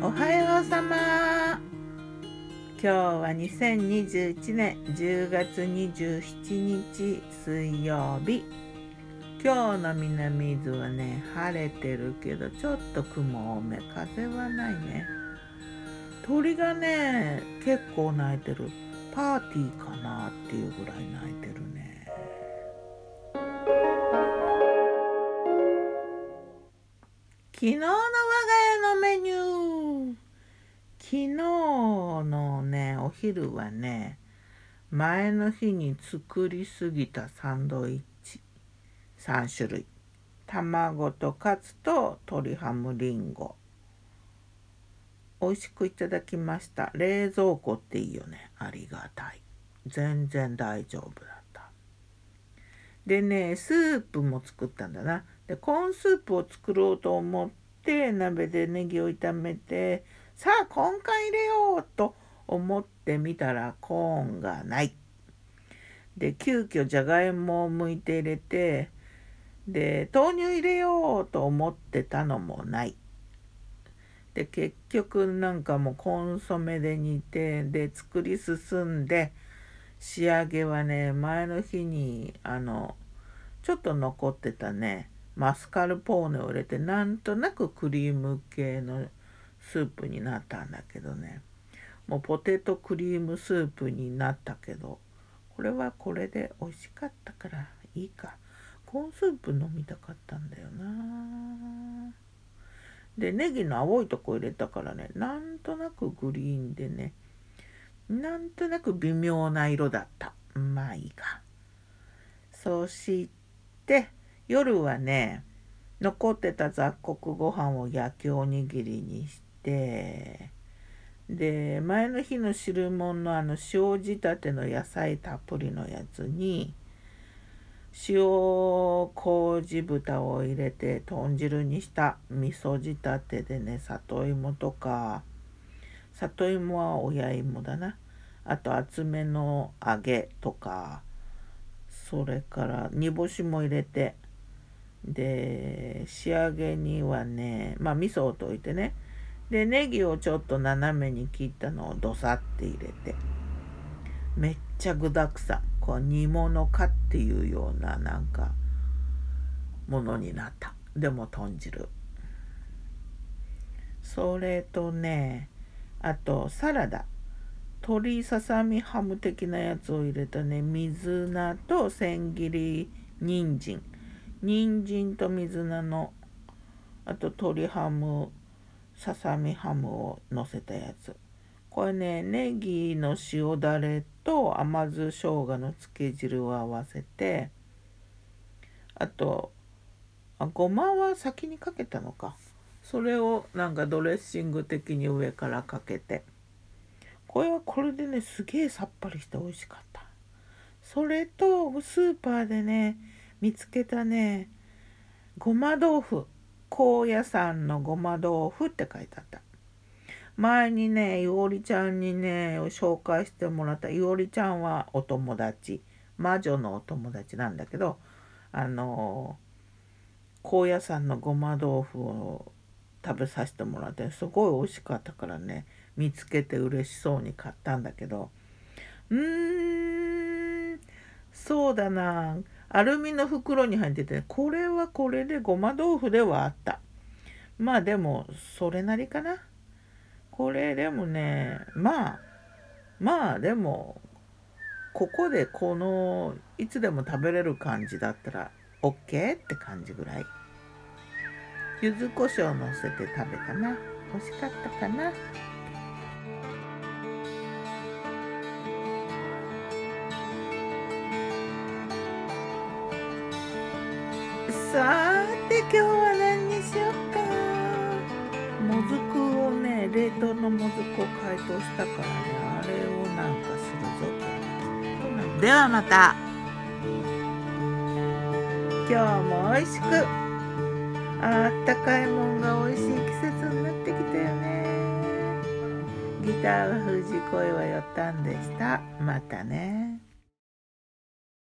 おはようさま。今日は2021年10月27日水曜日。今日の南伊豆はね晴れてるけどちょっと雲多め。風はないね。鳥がね結構鳴いてる。パーティーかなっていうぐらい鳴いてるね。昨日の我が家昨日のねお昼はね前の日に作りすぎたサンドイッチ。3種類。卵とカツと鶏ハムリンゴ。美味しくいただきました。冷蔵庫っていいよね。ありがたい。全然大丈夫だった。でねスープも作ったんだな。でコーンスープを作ろうと思って鍋でネギを炒めてさあコーン缶入れようと思ってみたらコーンがない。で急遽じゃがいもを剥いて入れてで豆乳入れようと思ってたのもない。で結局なんかもうコンソメで煮てで作り進んで仕上げはね前の日にあのちょっと残ってたねマスカルポーネを入れてなんとなくクリーム系のスープになったんだけどね。もうポテトクリームスープになったけどこれはこれで美味しかったからいいか。コーンスープ飲みたかったんだよな。でネギの青いとこ入れたからねなんとなくグリーンでねなんとなく微妙な色だった。まあいいか。そして夜はね残ってた雑穀ご飯を焼きおにぎりにしてで前の日の汁物のあの塩仕立ての野菜たっぷりのやつに塩麹豚を入れて豚汁にした味噌仕立てでね里芋とか里芋は親芋だな。あと厚めの揚げとかそれから煮干しも入れてで仕上げにはねまあ味噌を溶いてねでネギをちょっと斜めに切ったのをドサって入れてめっちゃ具だくさんこう煮物かっていうようななんかものになった。でも豚汁。それとねあとサラダ。鶏ささみハム的なやつを入れたね。水菜と千切り人参。人参と水菜のあと鶏ハムささみハムをのせたやつ。これねネギの塩だれと甘酢生姜の漬け汁を合わせてあとあごまは先にかけたのか。それをなんかドレッシング的に上からかけて。これはこれでねすげえさっぱりして美味しかった。それとスーパーでね見つけたねごま豆腐。高野山のごま豆腐って書いてあった。前にねいおりちゃんにね紹介してもらった。いおりちゃんはお友達。魔女のお友達なんだけどあの高野山のごま豆腐を食べさせてもらってすごい美味しかったからね見つけて嬉しそうに買ったんだけど。うーんそうだな。アルミの袋に入っててこれはこれでごま豆腐ではあった。まあでもそれなりかな。これでもねまあまあでもここでこのいつでも食べれる感じだったら OK って感じぐらい。柚子胡椒をのせて食べたな。美味しかったかな。さて今日は何にしようか？もずくをね冷凍のもずくを解凍したからねあれをなんかするぞとではまた。今日も美味しく。あったかいもんが美味しい季節になってきたよね。ギターは藤恋はよったんでした。またね。